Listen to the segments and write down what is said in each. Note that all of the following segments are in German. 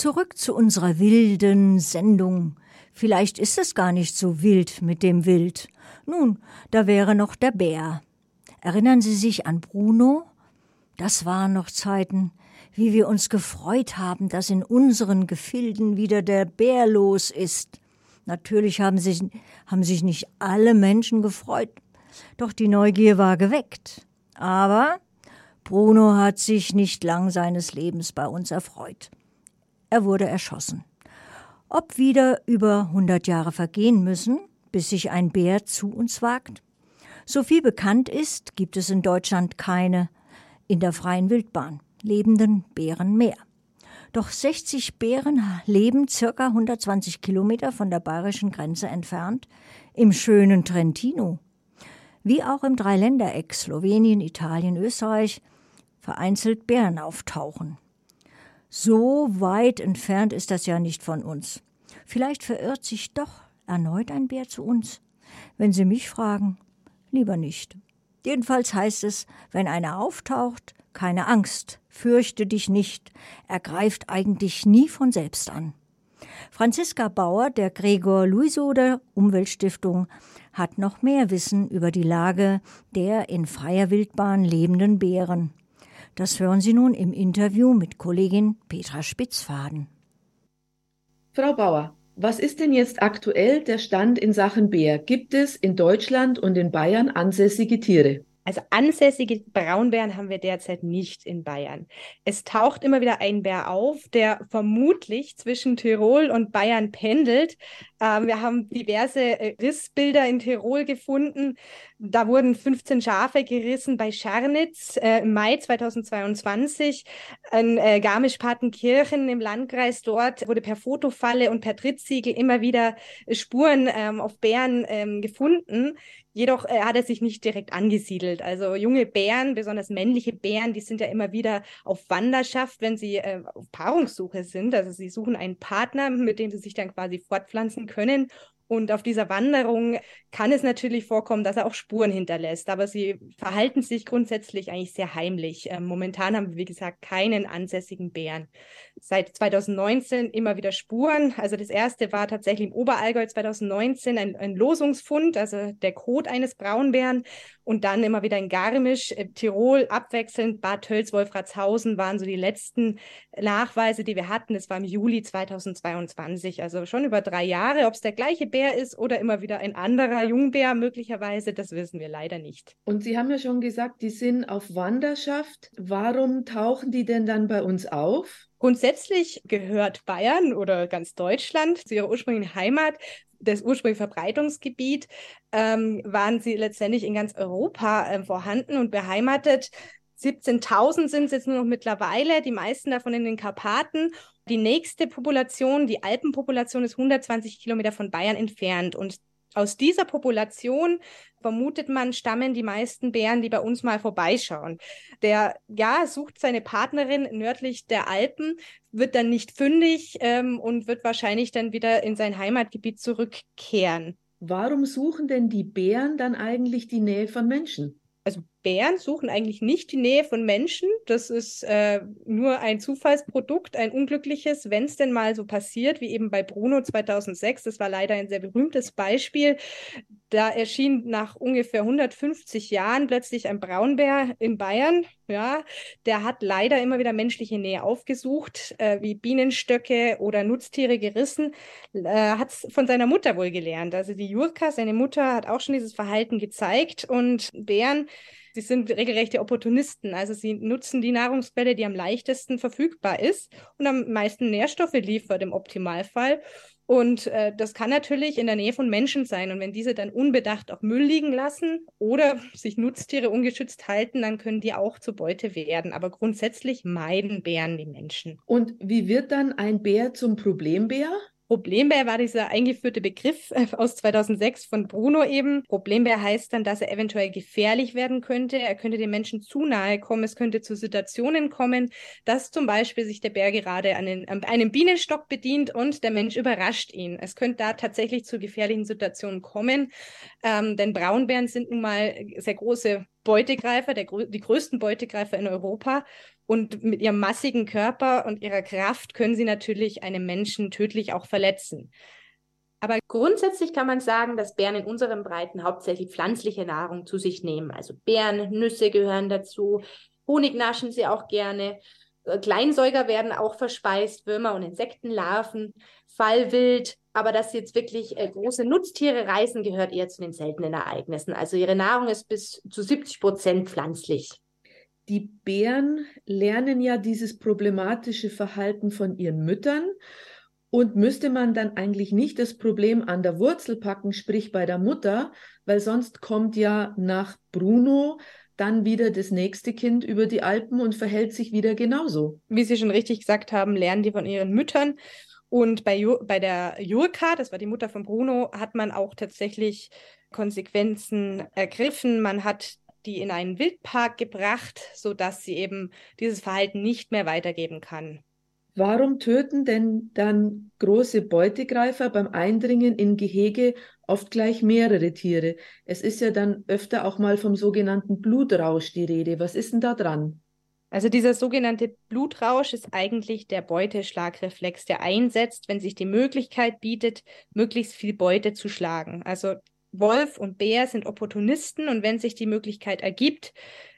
zurück zu unserer wilden Sendung. Vielleicht ist es gar nicht so wild mit dem Wild. Nun, da wäre noch der Bär. Erinnern Sie sich an Bruno? Das waren noch Zeiten, wie wir uns gefreut haben, dass in unseren Gefilden wieder der Bär los ist. Natürlich haben sich, haben sich nicht alle Menschen gefreut, doch die Neugier war geweckt. Aber Bruno hat sich nicht lang seines Lebens bei uns erfreut. Er wurde erschossen. Ob wieder über 100 Jahre vergehen müssen, bis sich ein Bär zu uns wagt? So viel bekannt ist, gibt es in Deutschland keine in der freien Wildbahn lebenden Bären mehr. Doch 60 Bären leben circa 120 Kilometer von der bayerischen Grenze entfernt im schönen Trentino. Wie auch im Dreiländereck Slowenien, Italien, Österreich vereinzelt Bären auftauchen. So weit entfernt ist das ja nicht von uns. Vielleicht verirrt sich doch erneut ein Bär zu uns. Wenn Sie mich fragen, lieber nicht. Jedenfalls heißt es, wenn einer auftaucht, keine Angst, fürchte dich nicht, er greift eigentlich nie von selbst an. Franziska Bauer der Gregor Luiso der Umweltstiftung hat noch mehr Wissen über die Lage der in freier Wildbahn lebenden Bären. Das hören Sie nun im Interview mit Kollegin Petra Spitzfaden. Frau Bauer, was ist denn jetzt aktuell der Stand in Sachen Bär? Gibt es in Deutschland und in Bayern ansässige Tiere? Also ansässige Braunbären haben wir derzeit nicht in Bayern. Es taucht immer wieder ein Bär auf, der vermutlich zwischen Tirol und Bayern pendelt. Ähm, wir haben diverse äh, Rissbilder in Tirol gefunden. Da wurden 15 Schafe gerissen bei Schernitz äh, im Mai 2022. In äh, Garmisch-Partenkirchen im Landkreis dort wurde per Fotofalle und per Trittsiegel immer wieder Spuren ähm, auf Bären ähm, gefunden. Jedoch äh, hat er sich nicht direkt angesiedelt. Also junge Bären, besonders männliche Bären, die sind ja immer wieder auf Wanderschaft, wenn sie äh, auf Paarungssuche sind. Also sie suchen einen Partner, mit dem sie sich dann quasi fortpflanzen können. Und auf dieser Wanderung kann es natürlich vorkommen, dass er auch Spuren hinterlässt. Aber sie verhalten sich grundsätzlich eigentlich sehr heimlich. Ähm, momentan haben wir, wie gesagt, keinen ansässigen Bären. Seit 2019 immer wieder Spuren. Also das erste war tatsächlich im Oberallgäu 2019 ein, ein Losungsfund, also der Kot eines Braunbären. Und dann immer wieder in Garmisch, äh, Tirol, abwechselnd Bad Tölz, Wolfratshausen waren so die letzten Nachweise, die wir hatten. Das war im Juli 2022, also schon über drei Jahre. Ob es der gleiche Bär ist oder immer wieder ein anderer Jungbär möglicherweise, das wissen wir leider nicht. Und Sie haben ja schon gesagt, die sind auf Wanderschaft. Warum tauchen die denn dann bei uns auf? Grundsätzlich gehört Bayern oder ganz Deutschland zu ihrer ursprünglichen Heimat das ursprüngliche Verbreitungsgebiet ähm, waren sie letztendlich in ganz Europa äh, vorhanden und beheimatet. 17.000 sind es jetzt nur noch mittlerweile, die meisten davon in den Karpaten. Die nächste Population, die Alpenpopulation, ist 120 Kilometer von Bayern entfernt. Und aus dieser Population vermutet man, stammen die meisten Bären, die bei uns mal vorbeischauen. Der, ja, sucht seine Partnerin nördlich der Alpen, wird dann nicht fündig ähm, und wird wahrscheinlich dann wieder in sein Heimatgebiet zurückkehren. Warum suchen denn die Bären dann eigentlich die Nähe von Menschen? also Bären suchen eigentlich nicht die Nähe von Menschen. Das ist äh, nur ein Zufallsprodukt, ein unglückliches, wenn es denn mal so passiert, wie eben bei Bruno 2006. Das war leider ein sehr berühmtes Beispiel. Da erschien nach ungefähr 150 Jahren plötzlich ein Braunbär in Bayern. Ja, der hat leider immer wieder menschliche Nähe aufgesucht, äh, wie Bienenstöcke oder Nutztiere gerissen. Äh, hat es von seiner Mutter wohl gelernt. Also die Jurka, seine Mutter, hat auch schon dieses Verhalten gezeigt und Bären Sie sind regelrechte Opportunisten. Also sie nutzen die Nahrungsquelle, die am leichtesten verfügbar ist und am meisten Nährstoffe liefert im Optimalfall. Und äh, das kann natürlich in der Nähe von Menschen sein. Und wenn diese dann unbedacht auch Müll liegen lassen oder sich Nutztiere ungeschützt halten, dann können die auch zur Beute werden. Aber grundsätzlich meiden Bären die Menschen. Und wie wird dann ein Bär zum Problembär? Problembär war dieser eingeführte Begriff äh, aus 2006 von Bruno eben. Problembär heißt dann, dass er eventuell gefährlich werden könnte. Er könnte den Menschen zu nahe kommen. Es könnte zu Situationen kommen, dass zum Beispiel sich der Bär gerade an, den, an einem Bienenstock bedient und der Mensch überrascht ihn. Es könnte da tatsächlich zu gefährlichen Situationen kommen, ähm, denn Braunbären sind nun mal sehr große Beutegreifer, der, die größten Beutegreifer in Europa. Und mit ihrem massigen Körper und ihrer Kraft können sie natürlich einen Menschen tödlich auch verletzen. Aber grundsätzlich kann man sagen, dass Bären in unseren Breiten hauptsächlich pflanzliche Nahrung zu sich nehmen. Also Beeren, Nüsse gehören dazu, Honig naschen sie auch gerne. Äh, Kleinsäuger werden auch verspeist, Würmer und Insektenlarven, Fallwild. Aber dass sie jetzt wirklich äh, große Nutztiere reißen, gehört eher zu den seltenen Ereignissen. Also ihre Nahrung ist bis zu 70 Prozent pflanzlich. Die Bären lernen ja dieses problematische Verhalten von ihren Müttern. Und müsste man dann eigentlich nicht das Problem an der Wurzel packen, sprich bei der Mutter, weil sonst kommt ja nach Bruno dann wieder das nächste Kind über die Alpen und verhält sich wieder genauso. Wie Sie schon richtig gesagt haben, lernen die von ihren Müttern. Und bei, bei der Jurka, das war die Mutter von Bruno, hat man auch tatsächlich Konsequenzen ergriffen. Man hat die in einen Wildpark gebracht, sodass sie eben dieses Verhalten nicht mehr weitergeben kann. Warum töten denn dann große Beutegreifer beim Eindringen in Gehege oft gleich mehrere Tiere? Es ist ja dann öfter auch mal vom sogenannten Blutrausch die Rede. Was ist denn da dran? Also dieser sogenannte Blutrausch ist eigentlich der Beuteschlagreflex, der einsetzt, wenn sich die Möglichkeit bietet, möglichst viel Beute zu schlagen. Also Wolf und Bär sind Opportunisten und wenn sich die Möglichkeit ergibt,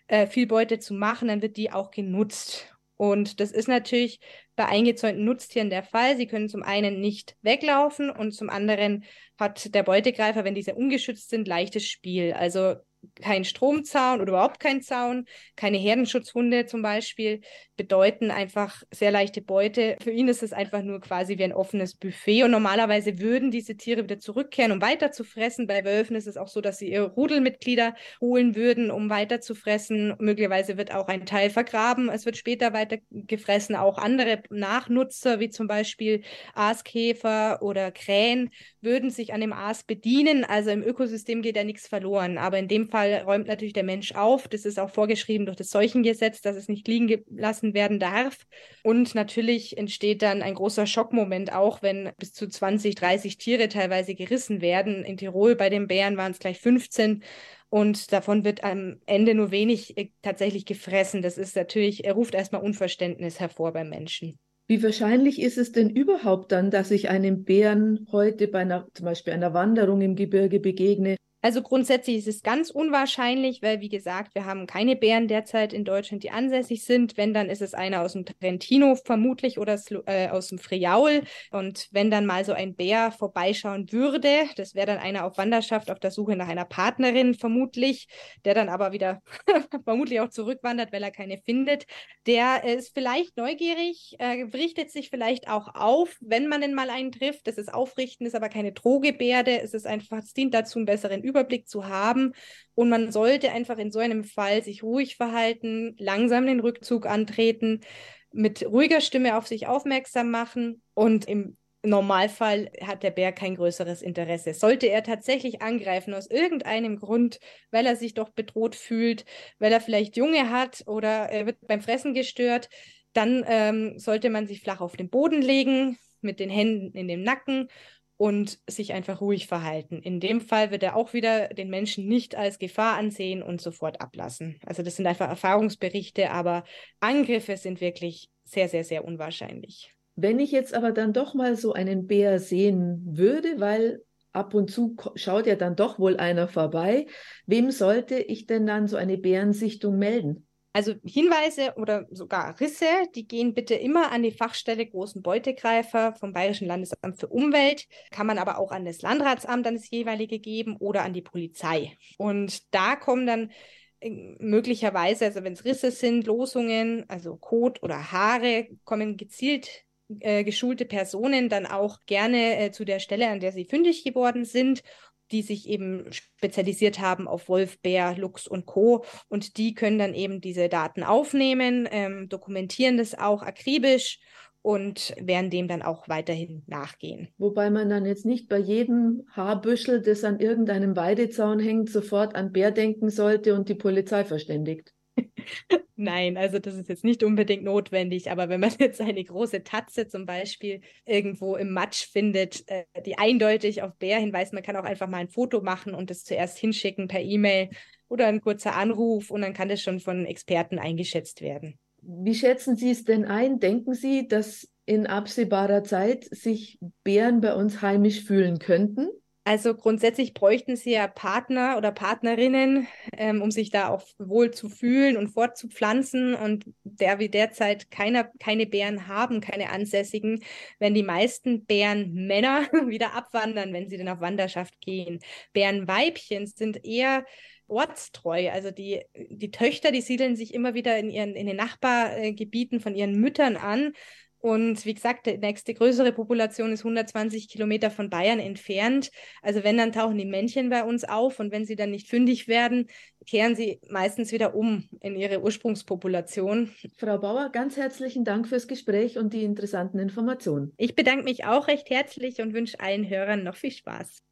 äh, viel Beute zu machen, dann wird die auch genutzt. Und das ist natürlich bei eingezäunten Nutztieren der Fall. Sie können zum einen nicht weglaufen und zum anderen hat der Beutegreifer, wenn diese ungeschützt sind, leichtes Spiel. Also kein Stromzaun oder überhaupt kein Zaun, keine Herdenschutzhunde zum Beispiel, bedeuten einfach sehr leichte Beute. Für ihn ist es einfach nur quasi wie ein offenes Buffet und normalerweise würden diese Tiere wieder zurückkehren, um weiter zu fressen. Bei Wölfen ist es auch so, dass sie ihre Rudelmitglieder holen würden, um weiter zu fressen. Möglicherweise wird auch ein Teil vergraben. Es wird später weiter gefressen. Auch andere Nachnutzer, wie zum Beispiel Aaskäfer oder Krähen, würden sich an dem Aas bedienen. Also im Ökosystem geht ja nichts verloren. Aber in dem Fall räumt natürlich der Mensch auf. Das ist auch vorgeschrieben durch das Seuchengesetz, dass es nicht liegen gelassen werden darf. Und natürlich entsteht dann ein großer Schockmoment auch, wenn bis zu 20, 30 Tiere teilweise gerissen werden. In Tirol bei den Bären waren es gleich 15. Und davon wird am Ende nur wenig äh, tatsächlich gefressen. Das ist natürlich, er ruft erstmal Unverständnis hervor beim Menschen. Wie wahrscheinlich ist es denn überhaupt dann, dass ich einem Bären heute bei einer, zum Beispiel einer Wanderung im Gebirge begegne also grundsätzlich ist es ganz unwahrscheinlich, weil wie gesagt, wir haben keine Bären derzeit in Deutschland, die ansässig sind. Wenn, dann ist es einer aus dem Trentino vermutlich oder äh, aus dem Friaul. Und wenn dann mal so ein Bär vorbeischauen würde, das wäre dann einer auf Wanderschaft auf der Suche nach einer Partnerin vermutlich, der dann aber wieder vermutlich auch zurückwandert, weil er keine findet. Der ist vielleicht neugierig, äh, richtet sich vielleicht auch auf, wenn man denn mal einen trifft. Das ist Aufrichten, ist aber keine Drohgebärde. Es ist einfach, es dient dazu, einen besseren Überblick zu haben. Und man sollte einfach in so einem Fall sich ruhig verhalten, langsam den Rückzug antreten, mit ruhiger Stimme auf sich aufmerksam machen und im Normalfall hat der Bär kein größeres Interesse. Sollte er tatsächlich angreifen aus irgendeinem Grund, weil er sich doch bedroht fühlt, weil er vielleicht Junge hat oder er wird beim Fressen gestört, dann ähm, sollte man sich flach auf den Boden legen, mit den Händen in den Nacken und sich einfach ruhig verhalten. In dem Fall wird er auch wieder den Menschen nicht als Gefahr ansehen und sofort ablassen. Also das sind einfach Erfahrungsberichte, aber Angriffe sind wirklich sehr, sehr, sehr unwahrscheinlich. Wenn ich jetzt aber dann doch mal so einen Bär sehen würde, weil ab und zu schaut ja dann doch wohl einer vorbei, wem sollte ich denn dann so eine Bärensichtung melden? Also Hinweise oder sogar Risse, die gehen bitte immer an die Fachstelle Großen Beutegreifer vom Bayerischen Landesamt für Umwelt, kann man aber auch an das Landratsamt, an das jeweilige geben oder an die Polizei. Und da kommen dann äh, möglicherweise, also wenn es Risse sind, Losungen, also Kot oder Haare, kommen gezielt äh, geschulte Personen dann auch gerne äh, zu der Stelle, an der sie fündig geworden sind die sich eben spezialisiert haben auf Wolf, Bär, Luchs und Co. Und die können dann eben diese Daten aufnehmen, ähm, dokumentieren das auch akribisch und werden dem dann auch weiterhin nachgehen. Wobei man dann jetzt nicht bei jedem Haarbüschel, das an irgendeinem Weidezaun hängt, sofort an Bär denken sollte und die Polizei verständigt. Nein, also das ist jetzt nicht unbedingt notwendig, aber wenn man jetzt eine große Tatze zum Beispiel irgendwo im Matsch findet, äh, die eindeutig auf Bär hinweist, man kann auch einfach mal ein Foto machen und das zuerst hinschicken per E-Mail oder ein kurzer Anruf und dann kann das schon von Experten eingeschätzt werden. Wie schätzen Sie es denn ein? Denken Sie, dass in absehbarer Zeit sich Bären bei uns heimisch fühlen könnten? Also grundsätzlich bräuchten sie ja Partner oder Partnerinnen, ähm, um sich da auch wohl zu fühlen und fortzupflanzen. Und der wir derzeit keine, keine Bären haben, keine ansässigen, wenn die meisten Bärenmänner wieder abwandern, wenn sie dann auf Wanderschaft gehen. Bärenweibchen sind eher ortstreu. Also die, die Töchter, die siedeln sich immer wieder in, ihren, in den Nachbargebieten von ihren Müttern an und wie gesagt, die nächste größere Population ist 120 Kilometer von Bayern entfernt. Also wenn, dann tauchen die Männchen bei uns auf und wenn sie dann nicht fündig werden, kehren sie meistens wieder um in ihre Ursprungspopulation. Frau Bauer, ganz herzlichen Dank fürs Gespräch und die interessanten Informationen. Ich bedanke mich auch recht herzlich und wünsche allen Hörern noch viel Spaß.